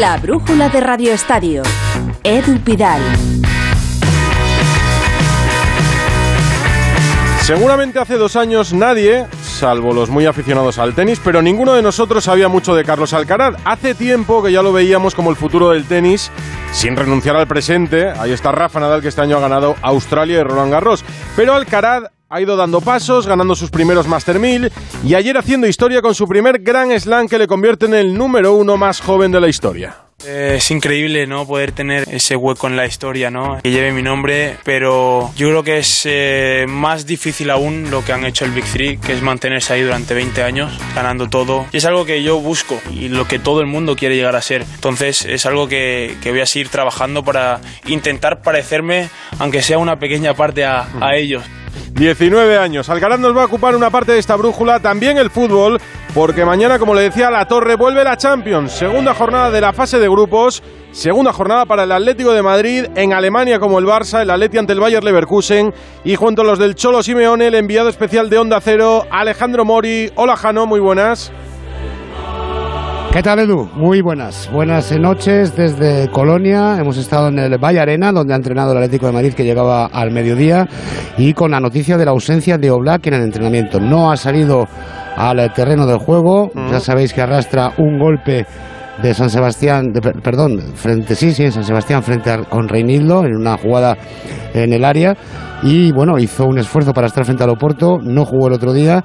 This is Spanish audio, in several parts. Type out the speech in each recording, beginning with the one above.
La brújula de Radio Estadio. Edu Pidal. Seguramente hace dos años nadie, salvo los muy aficionados al tenis, pero ninguno de nosotros sabía mucho de Carlos Alcaraz. Hace tiempo que ya lo veíamos como el futuro del tenis, sin renunciar al presente. Ahí está Rafa Nadal, que este año ha ganado Australia y Roland Garros. Pero Alcaraz ha ido dando pasos, ganando sus primeros Master 1000 y ayer haciendo historia con su primer Grand Slam que le convierte en el número uno más joven de la historia. Es increíble, ¿no? Poder tener ese hueco en la historia, ¿no? Que lleve mi nombre, pero yo creo que es eh, más difícil aún lo que han hecho el Big Three, que es mantenerse ahí durante 20 años, ganando todo. Y es algo que yo busco y lo que todo el mundo quiere llegar a ser. Entonces es algo que, que voy a seguir trabajando para intentar parecerme, aunque sea una pequeña parte, a, a ellos. 19 años. Alcaraz nos va a ocupar una parte de esta brújula, también el fútbol, porque mañana, como le decía, la Torre vuelve la Champions. Segunda jornada de la fase de grupos, segunda jornada para el Atlético de Madrid, en Alemania como el Barça, el Atleti ante el Bayer Leverkusen, y junto a los del Cholo Simeone, el enviado especial de Onda Cero, Alejandro Mori. Hola Jano, muy buenas. ¿Qué tal, Edu? Muy buenas. Buenas noches desde Colonia. Hemos estado en el Valle Arena, donde ha entrenado el Atlético de Madrid, que llegaba al mediodía, y con la noticia de la ausencia de Oblak en el entrenamiento. No ha salido al terreno del juego. Ya sabéis que arrastra un golpe de San Sebastián, de, perdón, frente sí, sí, en San Sebastián frente a, con Reinildo en una jugada en el área y bueno, hizo un esfuerzo para estar frente al Oporto, no jugó el otro día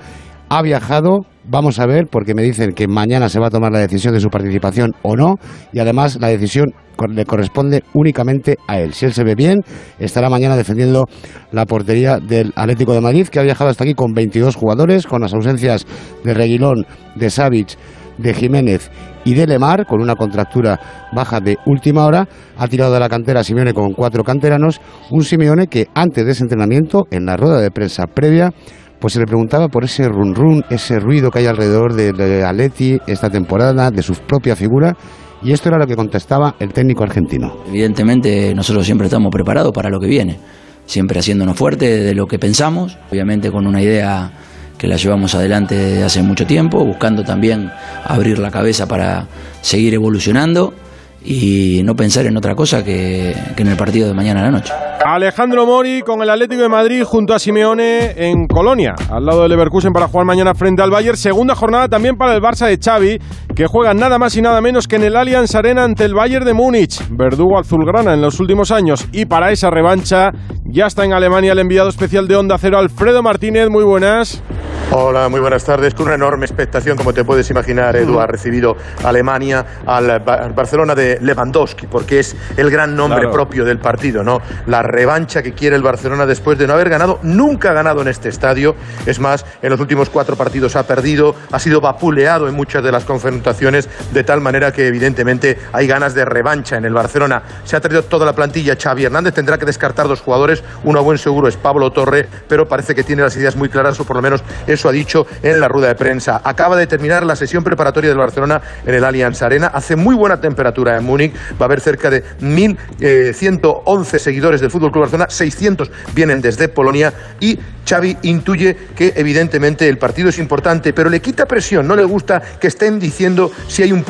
ha viajado, vamos a ver, porque me dicen que mañana se va a tomar la decisión de su participación o no, y además la decisión le corresponde únicamente a él. Si él se ve bien, estará mañana defendiendo la portería del Atlético de Madrid, que ha viajado hasta aquí con 22 jugadores, con las ausencias de Reguilón, de Savic, de Jiménez y de Lemar, con una contractura baja de última hora, ha tirado de la cantera a Simeone con cuatro canteranos, un Simeone que antes de ese entrenamiento, en la rueda de prensa previa, pues se le preguntaba por ese run run, ese ruido que hay alrededor de, Atleti esta temporada, de su propia figura, y esto era lo que contestaba el técnico argentino. Evidentemente nosotros siempre estamos preparados para lo que viene, siempre haciéndonos fuerte de lo que pensamos, obviamente con una idea que la llevamos adelante desde hace mucho tiempo, buscando también abrir la cabeza para seguir evolucionando y no pensar en otra cosa que, en el partido de mañana a la noche. Alejandro Mori con el Atlético de Madrid junto a Simeone en Colonia, al lado del Leverkusen para jugar mañana frente al Bayern. Segunda jornada también para el Barça de Xavi, que juega nada más y nada menos que en el Allianz Arena ante el Bayern de Múnich, verdugo azulgrana en los últimos años. Y para esa revancha ya está en Alemania el enviado especial de Onda Cero, Alfredo Martínez. Muy buenas. Hola, muy buenas tardes. Con una enorme expectación, como te puedes imaginar, Edu, ha recibido Alemania al Barcelona de Lewandowski, porque es el gran nombre Claro. propio del partido, ¿no? La revancha que quiere el Barcelona después de no haber ganado, nunca ha ganado en este estadio. Es más, en los últimos cuatro partidos ha perdido, ha sido vapuleado en muchas de las confrontaciones, de tal manera que evidentemente hay ganas de revancha en el Barcelona. Se ha traído toda la plantilla. Xavi Hernández tendrá que descartar dos jugadores. Uno a buen seguro es Pablo Torre, pero parece que tiene las ideas muy claras, o por lo menos eso ha dicho en la rueda de prensa. Acaba de terminar la sesión preparatoria del Barcelona en el Allianz Arena. Hace muy buena temperatura en Múnich. Va a haber cerca de 1.111 seguidores del Fútbol Club Barcelona. 600 vienen desde Polonia. Y Xavi intuye que evidentemente el partido es importante, pero le quita presión. No le gusta que estén diciendo si hay un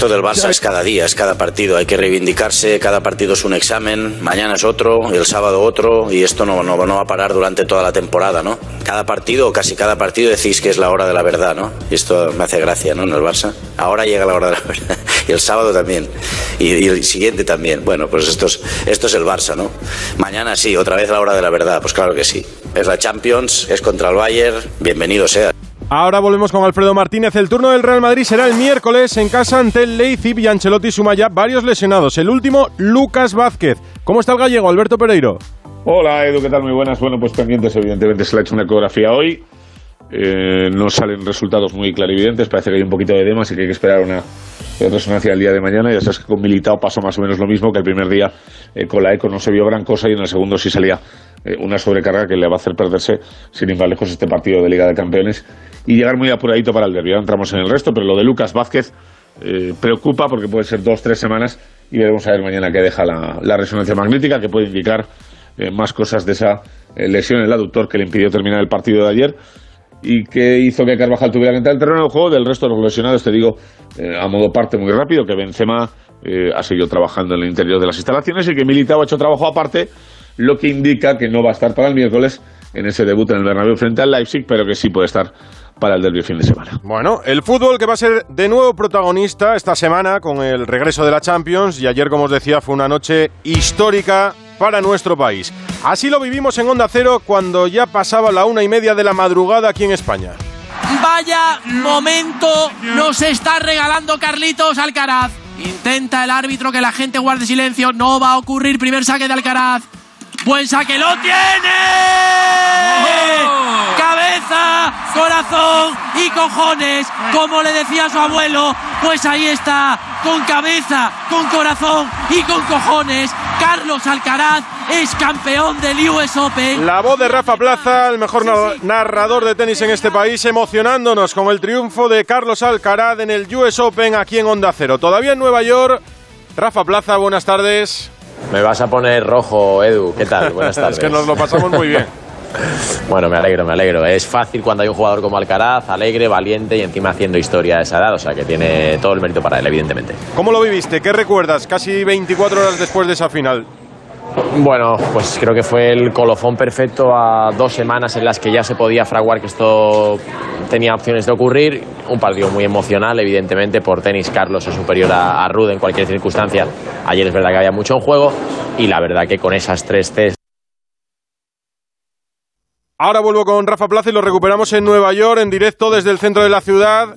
Esto del Barça es cada día, es cada partido. Hay que reivindicarse, cada partido es un examen. Mañana es otro, el sábado otro, y esto no, no, no va a parar durante toda la temporada, ¿no? Cada partido, o casi cada partido, decís que es la hora de la verdad, ¿no? Y esto me hace gracia, ¿no? El Barça. Ahora llega la hora de la verdad. Y el sábado también. Y, y el siguiente también. Bueno, pues esto es, esto es el Barça, ¿no? Mañana sí, otra vez la hora de la verdad. Pues claro que sí. Es la Champions, es contra el Bayern. Bienvenido sea. Ahora volvemos con Alfredo Martínez. El turno del Real Madrid será el miércoles en casa ante el Leipzig y Ancelotti suma ya varios lesionados. El último, Lucas Vázquez. ¿Cómo está el gallego, Alberto Pereiro? Hola Edu, ¿qué tal? Muy buenas. Bueno, pues pendientes, evidentemente se le ha hecho una ecografía hoy. Eh, no salen resultados muy clarividentes, parece que hay un poquito de edema, así que hay que esperar una resonancia el día de mañana. Ya sabes que con Militao pasó más o menos lo mismo, que el primer día eh, con la eco no se vio gran cosa y en el segundo sí salía eh, una sobrecarga que le va a hacer perderse, sin ir más lejos, este partido de Liga de Campeones y llegar muy apuradito para el derbi. Entramos en el resto, pero lo de Lucas Vázquez eh, preocupa porque puede ser dos, tres semanas y veremos a ver mañana qué deja la, resonancia magnética, que puede indicar eh, más cosas de esa lesión en el aductor que le impidió terminar el partido de ayer. y que hizo que Carvajal tuviera que entrar al terreno del juego. Del resto de los lesionados, te digo, a modo parte muy rápido, que Benzema ha seguido trabajando en el interior de las instalaciones y que Militao ha hecho trabajo aparte, lo que indica que no va a estar para el miércoles en ese debut en el Bernabéu frente al Leipzig, pero que sí puede estar para el derby fin de semana. Bueno, el fútbol que va a ser de nuevo protagonista esta semana con el regreso de la Champions y ayer, como os decía, fue una noche histórica para nuestro país. Así lo vivimos en Onda Cero cuando ya pasaba la una y media de la madrugada aquí en España. Vaya momento nos está regalando Carlitos Alcaraz. Intenta el árbitro que la gente guarde silencio. No va a ocurrir primer saque de Alcaraz. Buen saque, lo tiene. Cabeza, corazón y cojones. Como le decía su abuelo, pues ahí está, con cabeza, con corazón y con cojones. Carlos Alcaraz es campeón del US Open. La voz de Rafa Plaza, el mejor narrador de tenis en este país, emocionándonos con el triunfo de Carlos Alcaraz en el US Open aquí en Onda Cero. Todavía en Nueva York. Rafa Plaza, buenas tardes. Me vas a poner rojo, Edu. ¿Qué tal? Buenas tardes. es que nos lo pasamos muy bien. Bueno, me alegro, me alegro. Es fácil cuando hay un jugador como Alcaraz, alegre, valiente y encima haciendo historia a esa edad, o sea que tiene todo el mérito para él, evidentemente. ¿Cómo lo viviste? ¿Qué recuerdas casi 24 horas después de esa final? Bueno, pues creo que fue el colofón perfecto a dos semanas en las que ya se podía fraguar que esto tenía opciones de ocurrir. Un partido muy emocional, evidentemente, por tenis Carlos es superior a, a Rude en cualquier circunstancia. Ayer es verdad que había mucho en juego y la verdad que con esas tres test Ahora vuelvo con Rafa Plaza y lo recuperamos en Nueva York, en directo desde el centro de la ciudad,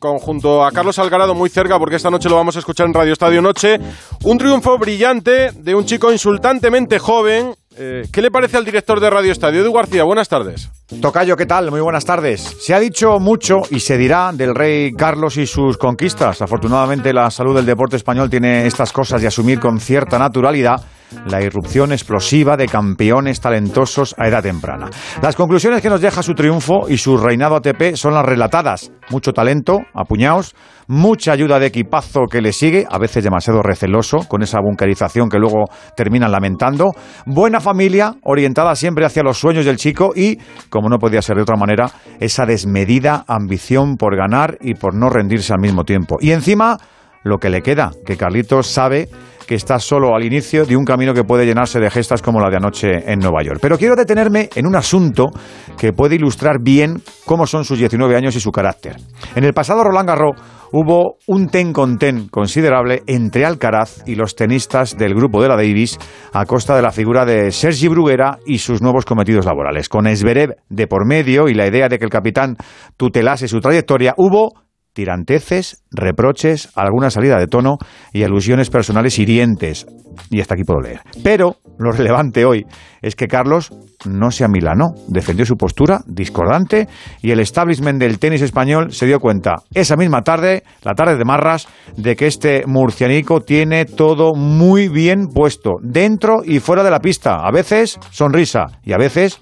junto a Carlos Algarado muy cerca, porque esta noche lo vamos a escuchar en Radio Estadio Noche. Un triunfo brillante de un chico insultantemente joven. Eh, ¿Qué le parece al director de Radio Estadio, Edu García? Buenas tardes. Tocayo, ¿qué tal? Muy buenas tardes. Se ha dicho mucho y se dirá del rey Carlos y sus conquistas. Afortunadamente la salud del deporte español tiene estas cosas de asumir con cierta naturalidad la irrupción explosiva de campeones talentosos a edad temprana. Las conclusiones que nos deja su triunfo y su reinado ATP son las relatadas. Mucho talento, apuñados, mucha ayuda de equipazo que le sigue, a veces demasiado receloso, con esa bunkerización que luego terminan lamentando, buena familia, orientada siempre hacia los sueños del chico y, como no podía ser de otra manera, esa desmedida ambición por ganar y por no rendirse al mismo tiempo. Y encima, lo que le queda, que Carlitos sabe que está solo al inicio de un camino que puede llenarse de gestas como la de anoche en Nueva York. Pero quiero detenerme en un asunto que puede ilustrar bien cómo son sus 19 años y su carácter. En el pasado Roland Garros hubo un ten con ten considerable entre Alcaraz y los tenistas del grupo de la Davis a costa de la figura de Sergi Bruguera y sus nuevos cometidos laborales. Con Esberev de por medio y la idea de que el capitán tutelase su trayectoria, hubo tiranteces, reproches, alguna salida de tono y alusiones personales hirientes. Y hasta aquí puedo leer. Pero lo relevante hoy es que Carlos no se amilanó, defendió su postura discordante y el establishment del tenis español se dio cuenta esa misma tarde, la tarde de Marras, de que este murcianico tiene todo muy bien puesto, dentro y fuera de la pista. A veces sonrisa y a veces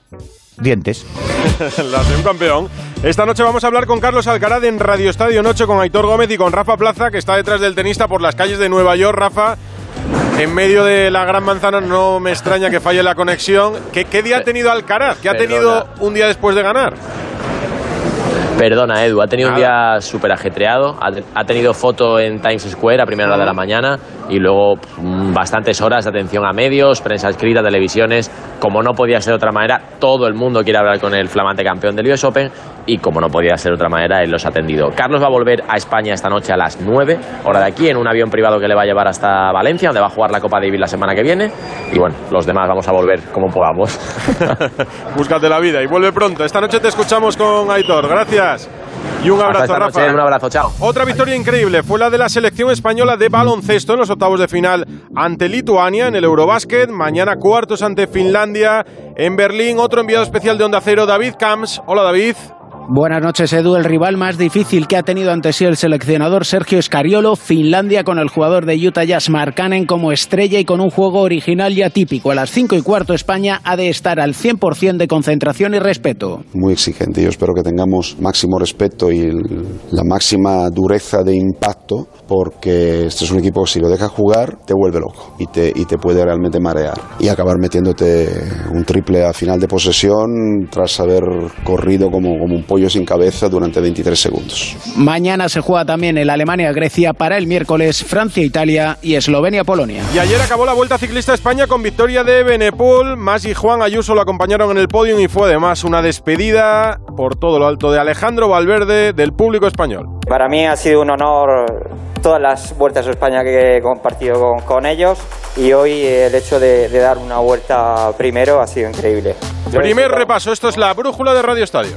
dientes. la de un campeón. Esta noche vamos a hablar con Carlos Alcaraz en Radio Estadio Noche con Aitor Gómez y con Rafa Plaza, que está detrás del tenista por las calles de Nueva York. Rafa, en medio de la gran manzana no me extraña que falle la conexión. ¿Qué, día ha tenido Alcaraz? ¿Qué ha tenido un día después de ganar? Perdona, Edu, ha tenido un día súper ajetreado. Ha, tenido foto en Times Square a primera hora de la mañana y luego mm, bastantes horas de atención a medios, prensa escrita, televisiones. Como no podía ser de otra manera, todo el mundo quiere hablar con el flamante campeón del US Open y como no podía ser de otra manera, él los ha atendido. Carlos va a volver a España esta noche a las 9, hora de aquí, en un avión privado que le va a llevar hasta Valencia, donde va a jugar la Copa Davis la semana que viene. Y bueno, los demás vamos a volver como podamos. Búscate la vida y vuelve pronto. Esta noche te escuchamos con Aitor. Gracias. Y un abrazo, Rafa. un abrazo, chao. Otra victoria increíble fue la de la selección española de baloncesto en los octavos de final ante Lituania en el Eurobásquet. Mañana cuartos ante Finlandia en Berlín. Otro enviado especial de Onda Cero, David Camps. Hola, David. Buenas noches, Edu. El rival más difícil que ha tenido ante sí el seleccionador Sergio Escariolo, Finlandia, con el jugador de Utah Jazz Markkanen como estrella y con un juego original y atípico. A las 5 y cuarto, España ha de estar al 100% de concentración y respeto. Muy exigente. Yo espero que tengamos máximo respeto y la máxima dureza de impacto, porque este es un equipo que si lo dejas jugar, te vuelve loco y te, y te puede realmente marear. Y acabar metiéndote un triple a final de posesión tras haber corrido como, como un pollo pollo sin cabeza durante 23 segundos. Mañana se juega también el Alemania-Grecia para el miércoles, Francia-Italia y Eslovenia-Polonia. Y ayer acabó la Vuelta Ciclista España con victoria de Benepul. Mas y Juan Ayuso lo acompañaron en el podio y fue además una despedida por todo lo alto de Alejandro Valverde del público español. Para mí ha sido un honor todas las vueltas a España que he compartido con, con ellos y hoy el hecho de, de, dar una vuelta primero ha sido increíble. Primer repaso, esto es la brújula de Radio Estadio.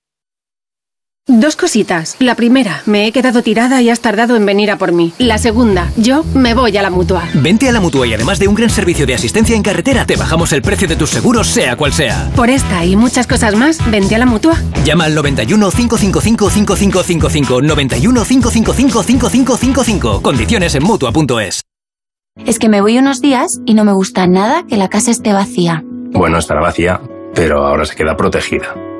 Dos cositas. La primera, me he quedado tirada y has tardado en venir a por mí. La segunda, yo me voy a la mutua. Vente a la mutua y además de un gran servicio de asistencia en carretera, te bajamos el precio de tus seguros, sea cual sea. Por esta y muchas cosas más, vente a la mutua. Llama al 91 555 5555. 91 555 5555. Condiciones en mutua.es. Es que me voy unos días y no me gusta nada que la casa esté vacía. Bueno, estará vacía, pero ahora se queda protegida.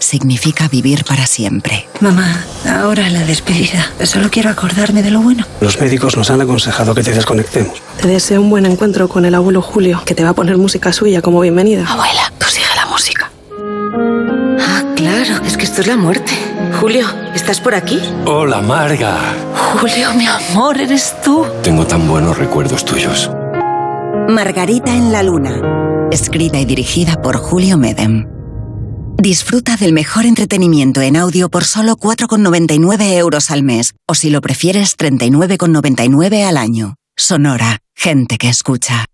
significa vivir para siempre. Mamá, ahora la despedida. Solo quiero acordarme de lo bueno. Los médicos nos han aconsejado que te desconectemos. Te deseo un buen encuentro con el abuelo Julio, que te va a poner música suya como bienvenida. Abuela, tú sigue la música. Ah, claro, es que esto es la muerte. Julio, ¿estás por aquí? Hola, Marga. Julio, mi amor, eres tú. Tengo tan buenos recuerdos tuyos. Margarita en la Luna. Escrita y dirigida por Julio Medem. Disfruta del mejor entretenimiento en audio por solo 4,99 euros al mes, o si lo prefieres, 39,99 al año. Sonora, gente que escucha.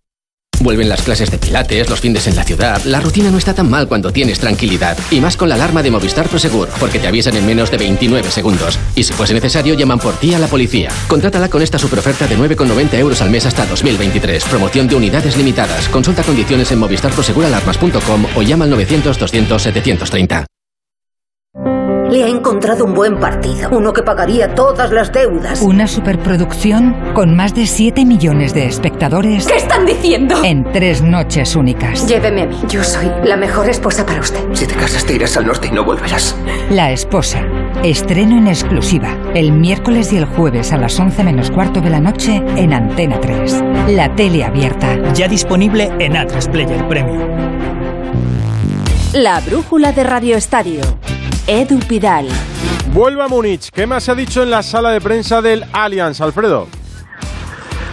Vuelven las clases de pilates, los fines en la ciudad. La rutina no está tan mal cuando tienes tranquilidad. Y más con la alarma de Movistar Prosegur, porque te avisan en menos de 29 segundos. Y si fuese necesario, llaman por ti a la policía. Contrátala con esta superoferta de 9,90 euros al mes hasta 2023. Promoción de unidades limitadas. Consulta condiciones en movistarproseguralarmas.com o llama al 900-200-730. Le ha encontrado un buen partido, uno que pagaría todas las deudas. Una superproducción con más de 7 millones de espectadores. ¿Qué están diciendo? En tres noches únicas. Lléveme a mí, yo soy la mejor esposa para usted. Si te casas te irás al norte y no volverás. La esposa. Estreno en exclusiva. El miércoles y el jueves a las 11 menos cuarto de la noche en Antena 3. La tele abierta. Ya disponible en A3 Player Premium. La brújula de Radio Estadio. Edu Pidal. Vuelve a Múnich. ¿Qué más se ha dicho en la sala de prensa del Allianz, Alfredo?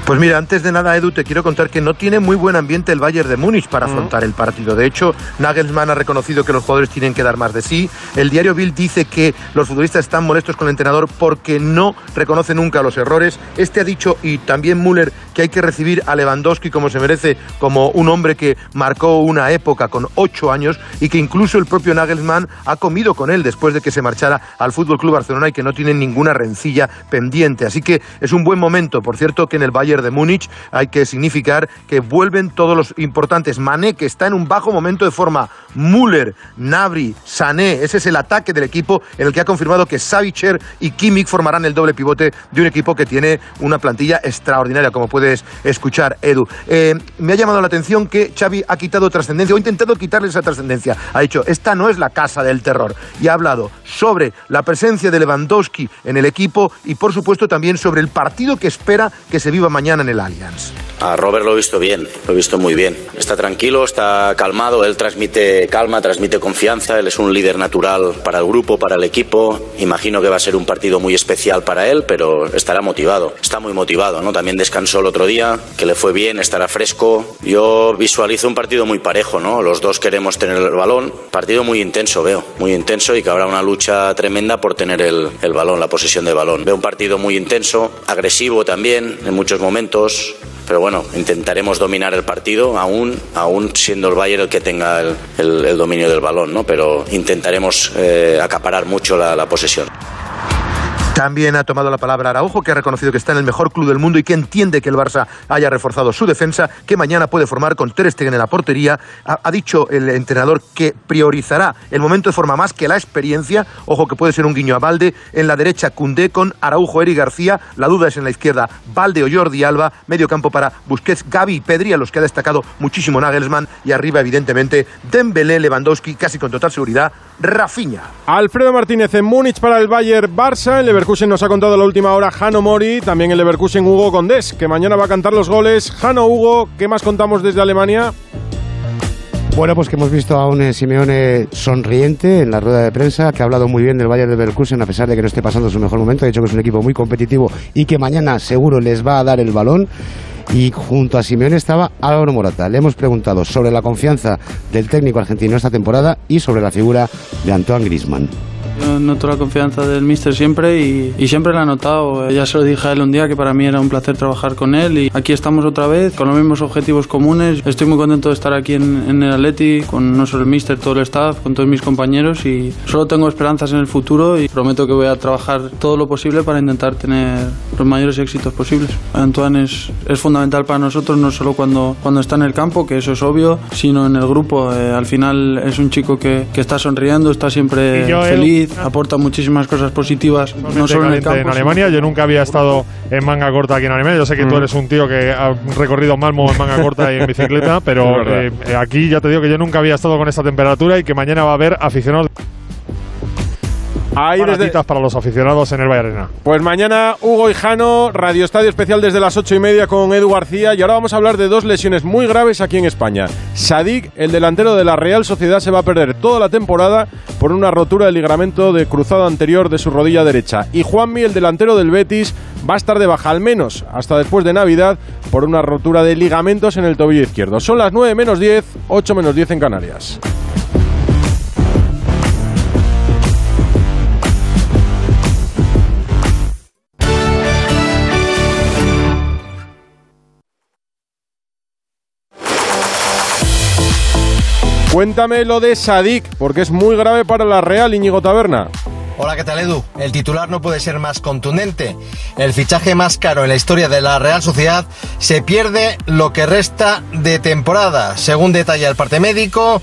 Pues mira, antes de nada, Edu, te quiero contar que no tiene muy buen ambiente el Bayern de Múnich para afrontar el partido. De hecho, Nagelsmann ha reconocido que los jugadores tienen que dar más de sí. El diario Bild dice que los futbolistas están molestos con el entrenador porque no reconoce nunca los errores. Este ha dicho, y también Müller, que hay que recibir a Lewandowski como se merece, como un hombre que marcó una época con ocho años y que incluso el propio Nagelsmann ha comido con él después de que se marchara al Fútbol Club Barcelona y que no tiene ninguna rencilla pendiente. Así que es un buen momento, por cierto, que en el De Múnich hay que significar que vuelven todos los importantes. Mané, que está en un bajo momento de forma. Müller, Nabri, Sané, ese es el ataque del equipo en el que ha confirmado que Savicher y Kimmich formarán el doble pivote de un equipo que tiene una plantilla extraordinaria, como puedes escuchar, Edu. Eh, me ha llamado la atención que Xavi ha quitado trascendencia, o ha intentado quitarle esa trascendencia. Ha dicho, esta no es la casa del terror. Y ha hablado sobre la presencia de Lewandowski en el equipo y, por supuesto, también sobre el partido que espera que se viva mañana Allianz. A Robert lo he visto bien, lo he visto muy bien. Está tranquilo, está calmado, él transmite calma, transmite confianza, él es un líder natural para el grupo, para el equipo. Imagino que va a ser un partido muy especial para él, pero estará motivado, está muy motivado, ¿no? También descansó el otro día, que le fue bien, estará fresco. Yo visualizo un partido muy parejo, ¿no? Los dos queremos tener el balón, partido muy intenso veo, muy intenso y que habrá una lucha tremenda por tener el, el balón, la posesión de balón. Veo un partido muy intenso, agresivo también en muchos momentos momentos, pero bueno, intentaremos dominar el partido, aún, aún siendo el Bayern el que tenga el, dominio del balón, ¿no? Pero intentaremos eh, acaparar mucho la posesión. También ha tomado la palabra Araujo, que ha reconocido que está en el mejor club del mundo y que entiende que el Barça haya reforzado su defensa, que mañana puede formar con Ter Stegen en la portería. Ha, dicho el entrenador que priorizará el momento de forma más que la experiencia. Ojo que puede ser un guiño a Valde. En la derecha, Cundé con Araujo, Eri García. La duda es en la izquierda, Valde o Jordi Alba. Medio campo para Busquets, Gaby y Pedri, a los que ha destacado muchísimo Nagelsmann. Y arriba, evidentemente, Dembélé, Lewandowski, casi con total seguridad, Rafinha. Alfredo Martínez en Múnich para el Bayern Barça. Leverkusen nos ha contado a la última hora Jano Mori. También el Leverkusen Hugo Condés, que mañana va a cantar los goles. Jano Hugo, ¿qué más contamos desde Alemania? Bueno, pues que hemos visto a un Simeone sonriente en la rueda de prensa, que ha hablado muy bien del Bayern de Leverkusen, a pesar de que no esté pasando su mejor momento. Ha dicho que es un equipo muy competitivo y que mañana seguro les va a dar el balón. Y junto a Simeone estaba Álvaro Morata. Le hemos preguntado sobre la confianza del técnico argentino esta temporada y sobre la figura de Antoine Griezmann. Yo noto la confianza del míster siempre y, y siempre la he notado. Ya se lo dije a él un día que para mí era un placer trabajar con él y aquí estamos otra vez con los mismos objetivos comunes. Estoy muy contento de estar aquí en, en el Atleti con no solo el míster, todo el staff, con todos mis compañeros y solo tengo esperanzas en el futuro y prometo que voy a trabajar todo lo posible para intentar tener los mayores éxitos posibles. Antoine es, es fundamental para nosotros no solo cuando, cuando está en el campo, que eso es obvio, sino en el grupo. Eh, al final es un chico que, que está sonriendo, está siempre Y aporta muchísimas cosas positivas, no solo en el campo. en Alemania. Yo nunca había estado en manga corta aquí en Alemania. Yo sé que tú Mm. eres un tío que ha recorrido Malmo en manga corta y en bicicleta, pero eh, aquí ya te digo que yo nunca había estado con esta temperatura y que mañana va a haber aficionados. Ahí desde- para los aficionados en el Valle Arena. Pues mañana Hugo y Jano, Radio Estadio Especial desde las ocho y media con Edu García. Y ahora vamos a hablar de dos lesiones muy graves aquí en España. Sadik, el delantero de la Real Sociedad, se va a perder toda la temporada por una rotura del ligamento de cruzado anterior de su rodilla derecha. Y Juanmi, el delantero del Betis, va a estar de baja al menos hasta después de Navidad por una rotura de ligamentos en el tobillo izquierdo. Son las 9 menos 10, 8 menos 10 en Canarias. Cuéntame lo de Sadik, porque es muy grave para la Real, Íñigo Taberna. Hola, ¿qué tal Edu? El titular no puede ser más contundente. El fichaje más caro en la historia de la Real Sociedad se pierde lo que resta de temporada. Según detalla el parte médico,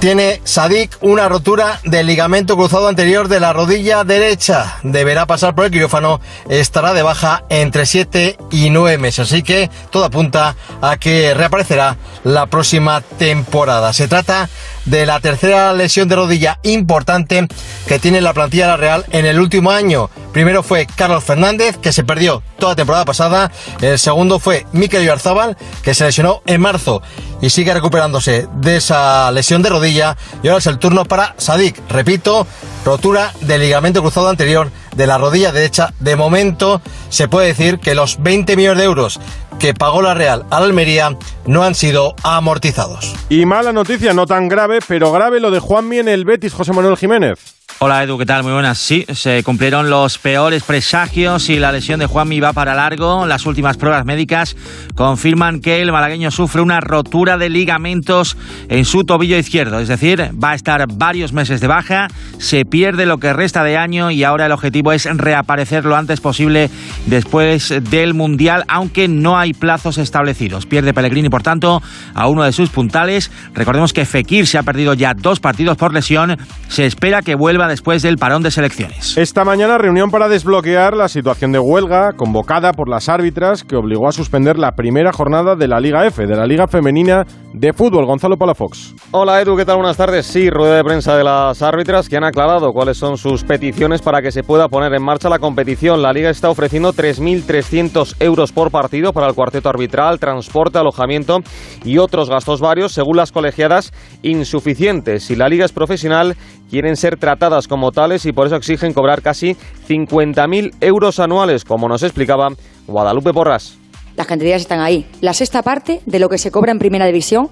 tiene Sadik una rotura del ligamento cruzado anterior de la rodilla derecha. Deberá pasar por el quirófano, estará de baja entre 7 y 9 meses. Así que todo apunta a que reaparecerá la próxima temporada. Se trata de la tercera lesión de rodilla importante que tiene la plantilla de la Real en el último año. Primero fue Carlos Fernández, que se perdió toda temporada pasada. El segundo fue Mikel Oyarzábal, que se lesionó en marzo y sigue recuperándose de esa lesión de rodilla. Y ahora es el turno para Sadik. Repito, rotura del ligamento cruzado anterior de la rodilla derecha. De momento se puede decir que los 20 millones de euros que pagó la Real a la Almería no han sido amortizados. Y mala noticia, no tan grave, pero grave lo de Juanmi en el Betis, José Manuel Jiménez. Hola Edu, ¿qué tal? Muy buenas. Sí, se cumplieron los peores presagios y la lesión de Juanmi va para largo. Las últimas pruebas médicas confirman que el malagueño sufre una rotura de ligamentos en su tobillo izquierdo. Es decir, va a estar varios meses de baja, se pierde lo que resta de año y ahora el objetivo es reaparecer lo antes posible después del Mundial, aunque no hay plazos establecidos. Pierde Pellegrini, por tanto, a uno de sus puntales. Recordemos que Fekir se ha perdido ya dos partidos por lesión. Se espera que vuelva después del parón de selecciones. Esta mañana reunión para desbloquear la situación de huelga convocada por las árbitras que obligó a suspender la primera jornada de la Liga F, de la Liga Femenina de Fútbol. Gonzalo Palafox. Hola Edu, ¿qué tal? Buenas tardes. Sí, rueda de prensa de las árbitras que han aclarado cuáles son sus peticiones para que se pueda poner en marcha la competición. La liga está ofreciendo 3.300 euros por partido para el cuarteto arbitral, transporte, alojamiento y otros gastos varios, según las colegiadas, insuficientes. Si la liga es profesional, quieren ser tratadas como tales y por eso exigen cobrar casi 50.000 euros anuales, como nos explicaba Guadalupe Porras. Las cantidades están ahí. La sexta parte de lo que se cobra en primera división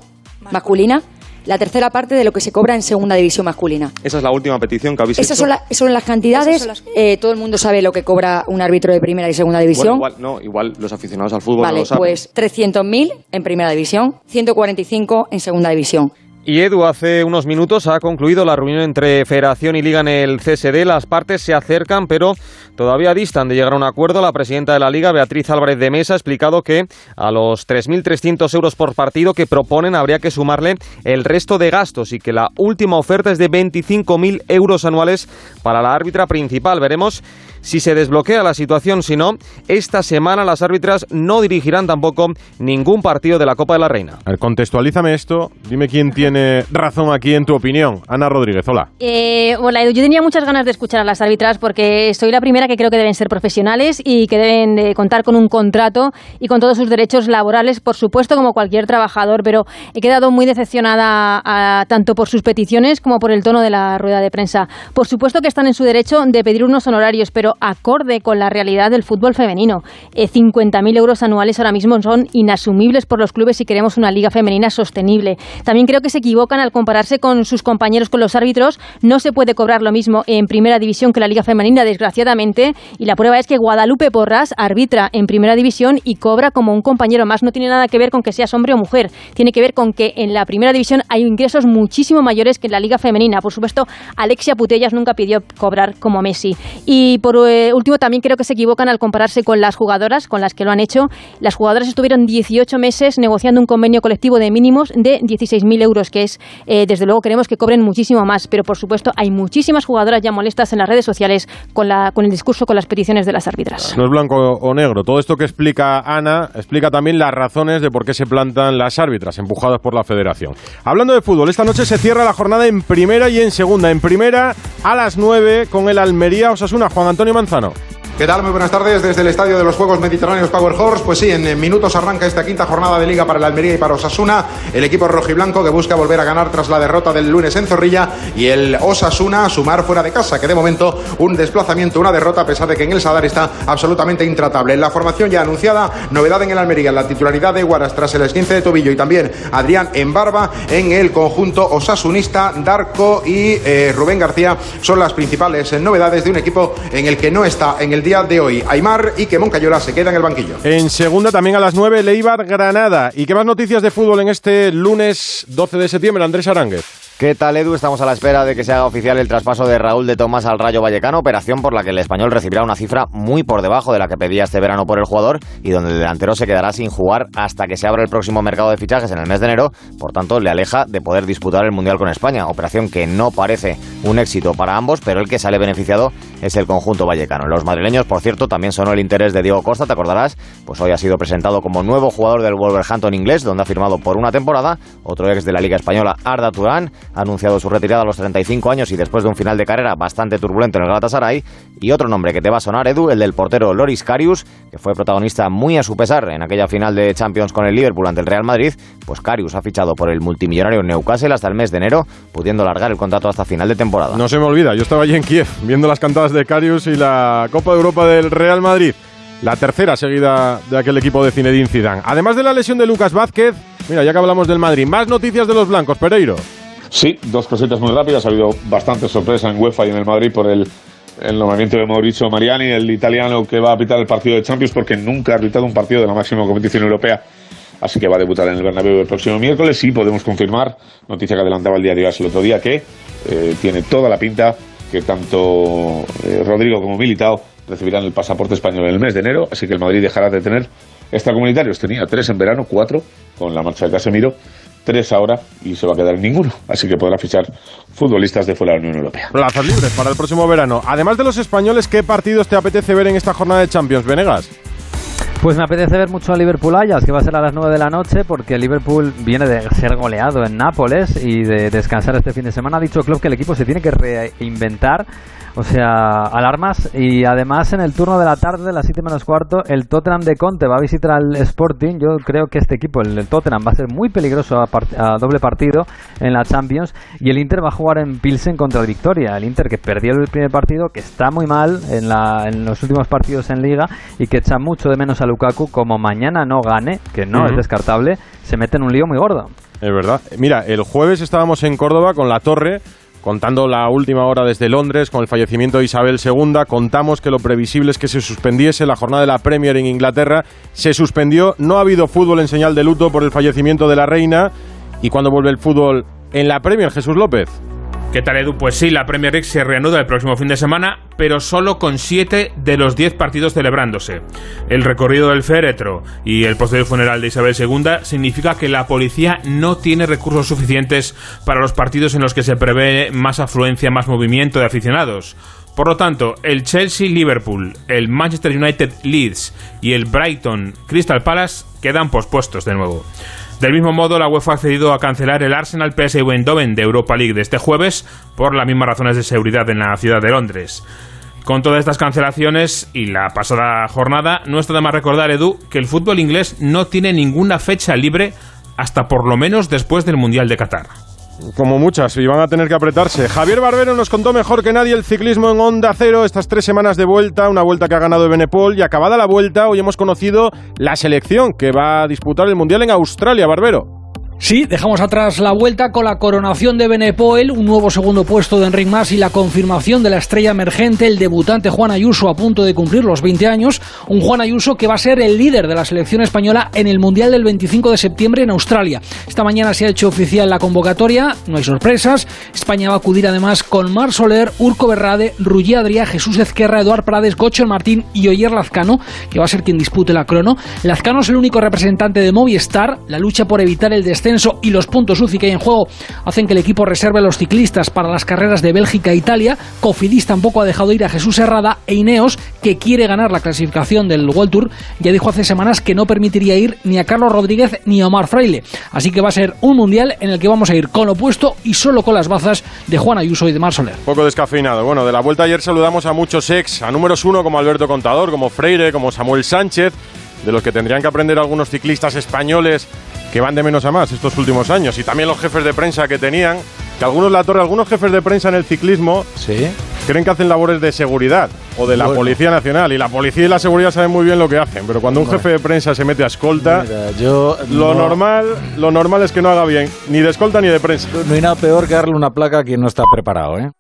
masculina la tercera parte de lo que se cobra en segunda división masculina. Esa es la última petición que habéis Esas hecho. son, la- son las cantidades. Eh, todo el mundo sabe lo que cobra un árbitro de primera y segunda división. Bueno, igual, no, igual los aficionados al fútbol no vale, lo saben. pues 300.000 en primera división, 145 en segunda división. Y Edu, hace unos minutos ha concluido la reunión entre Federación y Liga en el CSD. Las partes se acercan, pero todavía distan de llegar a un acuerdo. La presidenta de la Liga, Beatriz Álvarez de Mesa, ha explicado que a los 3.300 euros por partido que proponen habría que sumarle el resto de gastos y que la última oferta es de 25.000 euros anuales para la árbitra principal. Veremos si se desbloquea la situación. Si no, esta semana las árbitras no dirigirán tampoco ningún partido de la Copa de la Reina. A ver, contextualízame esto. Dime quién tiene razón aquí en tu opinión. Ana Rodríguez, hola. Eh, hola, Edu. Yo tenía muchas ganas de escuchar a las árbitras porque soy la primera que creo que deben ser profesionales y que deben de contar con un contrato y con todos sus derechos laborales, por supuesto, como cualquier trabajador. Pero he quedado muy decepcionada a- tanto por sus peticiones como por el tono de la rueda de prensa. Por supuesto que están en su derecho de pedir unos honorarios, pero acorde con la realidad del fútbol femenino. Eh, 50.000 euros anuales ahora mismo son inasumibles por los clubes si queremos una liga femenina sostenible. También creo que se equivocan al compararse con sus compañeros, con los árbitros. No se puede cobrar lo mismo en primera división que la liga femenina, desgraciadamente. Y la prueba es que Guadalupe Porras arbitra en primera división y cobra como un compañero más. No tiene nada que ver con que seas hombre o mujer. Tiene que ver con que en la primera división hay ingresos muchísimo mayores que en la liga femenina. Por supuesto, Alexia Putellas nunca pidió cobrar como Messi. Y por eh, último, también creo que se equivocan al compararse con las jugadoras, con las que lo han hecho. Las jugadoras estuvieron 18 meses negociando un convenio colectivo de mínimos de 16.000 euros, que es, eh, desde luego, queremos que cobren muchísimo más. Pero, por supuesto, hay muchísimas jugadoras ya molestas en las redes sociales con, la, con el discurso, con las peticiones de las árbitras. No es blanco o negro. Todo esto que explica Ana explica también las razones de por qué se plantan las árbitras empujadas por la federación. Hablando de fútbol, esta noche se cierra la jornada en primera y en segunda. En primera, a las 9, con el Almería Osasuna. Juan Antonio Manzano. ¿Qué tal? Muy buenas tardes desde el Estadio de los Juegos Mediterráneos Power Horse. Pues sí, en minutos arranca esta quinta jornada de Liga para el Almería y para Osasuna. El equipo rojiblanco que busca volver a ganar tras la derrota del lunes en Zorrilla y el Osasuna sumar fuera de casa, que de momento un desplazamiento, una derrota, a pesar de que en el Sadar está absolutamente intratable. En la formación ya anunciada, novedad en el Almería, la titularidad de Guaras tras el esguince de tobillo y también Adrián en barba en el conjunto osasunista. Darko y eh, Rubén García son las principales eh, novedades de un equipo en el que no está en el día de hoy Aymar y que Moncayola se queda en el banquillo. En segunda también a las 9, Leibar Granada. ¿Y qué más noticias de fútbol en este lunes 12 de septiembre? Andrés Aránguez. ¿Qué tal, Edu? Estamos a la espera de que se haga oficial el traspaso de Raúl de Tomás al Rayo Vallecano, operación por la que el español recibirá una cifra muy por debajo de la que pedía este verano por el jugador y donde el delantero se quedará sin jugar hasta que se abra el próximo mercado de fichajes en el mes de enero. Por tanto, le aleja de poder disputar el Mundial con España, operación que no parece un éxito para ambos, pero el que sale beneficiado es el conjunto vallecano. Los madrileños, por cierto, también sonó el interés de Diego Costa, te acordarás, pues hoy ha sido presentado como nuevo jugador del Wolverhampton inglés, donde ha firmado por una temporada. Otro ex de la Liga Española, Arda Turán, ha anunciado su retirada a los 35 años y después de un final de carrera bastante turbulento en el Galatasaray. Y otro nombre que te va a sonar, Edu, el del portero Loris Karius, que fue protagonista muy a su pesar en aquella final de Champions con el Liverpool ante el Real Madrid. Pues Karius ha fichado por el multimillonario Newcastle hasta el mes de enero, pudiendo largar el contrato hasta final de temporada. No se me olvida, yo estaba allí en Kiev viendo las cantadas de Karius y la Copa de Europa del Real Madrid. La tercera seguida de aquel equipo de Zinedine Zidane. Además de la lesión de Lucas Vázquez, mira, ya que hablamos del Madrid, más noticias de los blancos, Pereiro. Sí, dos cositas muy rápidas. Ha habido bastante sorpresa en UEFA y en el Madrid por el, el nombramiento de Mauricio Mariani, el italiano que va a apitar el partido de Champions porque nunca ha arbitado un partido de la máxima competición europea. Así que va a debutar en el Bernabéu el próximo miércoles y podemos confirmar, noticia que adelantaba el diario AS el otro día, que eh, tiene toda la pinta que tanto eh, Rodrigo como Militao recibirán el pasaporte español en el mes de enero, así que el Madrid dejará de tener extracomunitarios. Tenía tres en verano, cuatro con la marcha de Casemiro, tres ahora y se va a quedar ninguno. Así que podrá fichar futbolistas de fuera de la Unión Europea. Plazas libres para el próximo verano. Además de los españoles, ¿qué partidos te apetece ver en esta jornada de Champions, Venegas? Pues me apetece ver mucho a Liverpool Ayas, que va a ser a las 9 de la noche, porque Liverpool viene de ser goleado en Nápoles y de descansar este fin de semana. Ha dicho Klopp que el equipo se tiene que reinventar, o sea, alarmas. Y además, en el turno de la tarde, de las 7 menos cuarto, el Tottenham de Conte va a visitar al Sporting. Yo creo que este equipo, el Tottenham, va a ser muy peligroso a, part- a doble partido en la Champions. Y el Inter va a jugar en Pilsen contra el Victoria. El Inter que perdió el primer partido, que está muy mal en, la, en los últimos partidos en Liga y que echa mucho de menos a Lukaku. Como mañana no gane, que no es descartable, se mete en un lío muy gordo. Es verdad. Mira, el jueves estábamos en Córdoba con la torre contando la última hora desde Londres con el fallecimiento de Isabel II, contamos que lo previsible es que se suspendiese la jornada de la Premier en Inglaterra, se suspendió, no ha habido fútbol en señal de luto por el fallecimiento de la reina y cuando vuelve el fútbol en la Premier, Jesús López. ¿Qué tal, Edu? Pues sí, la Premier League se reanuda el próximo fin de semana, pero solo con 7 de los 10 partidos celebrándose. El recorrido del féretro y el posterior funeral de Isabel II significa que la policía no tiene recursos suficientes para los partidos en los que se prevé más afluencia, más movimiento de aficionados. Por lo tanto, el Chelsea-Liverpool, el Manchester United-Leeds y el Brighton-Crystal Palace quedan pospuestos de nuevo. Del mismo modo, la UEFA ha accedido a cancelar el Arsenal PSV Eindhoven de Europa League de este jueves por las mismas razones de seguridad en la ciudad de Londres. Con todas estas cancelaciones y la pasada jornada, no está de más recordar, Edu, que el fútbol inglés no tiene ninguna fecha libre hasta por lo menos después del Mundial de Qatar. Como muchas, y van a tener que apretarse. Javier Barbero nos contó mejor que nadie el ciclismo en Onda Cero, estas tres semanas de vuelta, una vuelta que ha ganado Benepol, y acabada la vuelta, hoy hemos conocido la selección que va a disputar el Mundial en Australia, Barbero. Sí, dejamos atrás la vuelta con la coronación de Benepoel, un nuevo segundo puesto de Enric Mas y la confirmación de la estrella emergente, el debutante Juan Ayuso a punto de cumplir los 20 años, un Juan Ayuso que va a ser el líder de la selección española en el Mundial del 25 de septiembre en Australia. Esta mañana se ha hecho oficial la convocatoria, no hay sorpresas, España va a acudir además con Mar Soler, Urco Berrade, Ruggie Adrià, Jesús Ezquerra, Eduard Prades, Gocho Martín y Oyer Lazcano, que va a ser quien dispute la crono. Lazcano es el único representante de Movistar, la lucha por evitar el descenso y los puntos UCI que hay en juego hacen que el equipo reserve a los ciclistas para las carreras de Bélgica e Italia. Cofidis tampoco ha dejado ir a Jesús Herrada e Ineos, que quiere ganar la clasificación del World Tour, ya dijo hace semanas que no permitiría ir ni a Carlos Rodríguez ni a Omar Fraile. Así que va a ser un mundial en el que vamos a ir con lo opuesto y solo con las bazas de Juan Ayuso y de Mar Soler. Poco descafeinado. Bueno, de la vuelta ayer saludamos a muchos ex, a números uno como Alberto Contador, como Freire, como Samuel Sánchez, de los que tendrían que aprender algunos ciclistas españoles que van de menos a más estos últimos años. Y también los jefes de prensa que tenían, que algunos la torre, algunos jefes de prensa en el ciclismo ¿Sí? creen que hacen labores de seguridad o de la Policía Nacional. Y la policía y la seguridad saben muy bien lo que hacen. Pero cuando un jefe de prensa se mete a escolta, yo lo, normal, lo normal es que no haga bien, ni de escolta ni de prensa. No hay nada peor que darle una placa a quien no está preparado, ¿eh?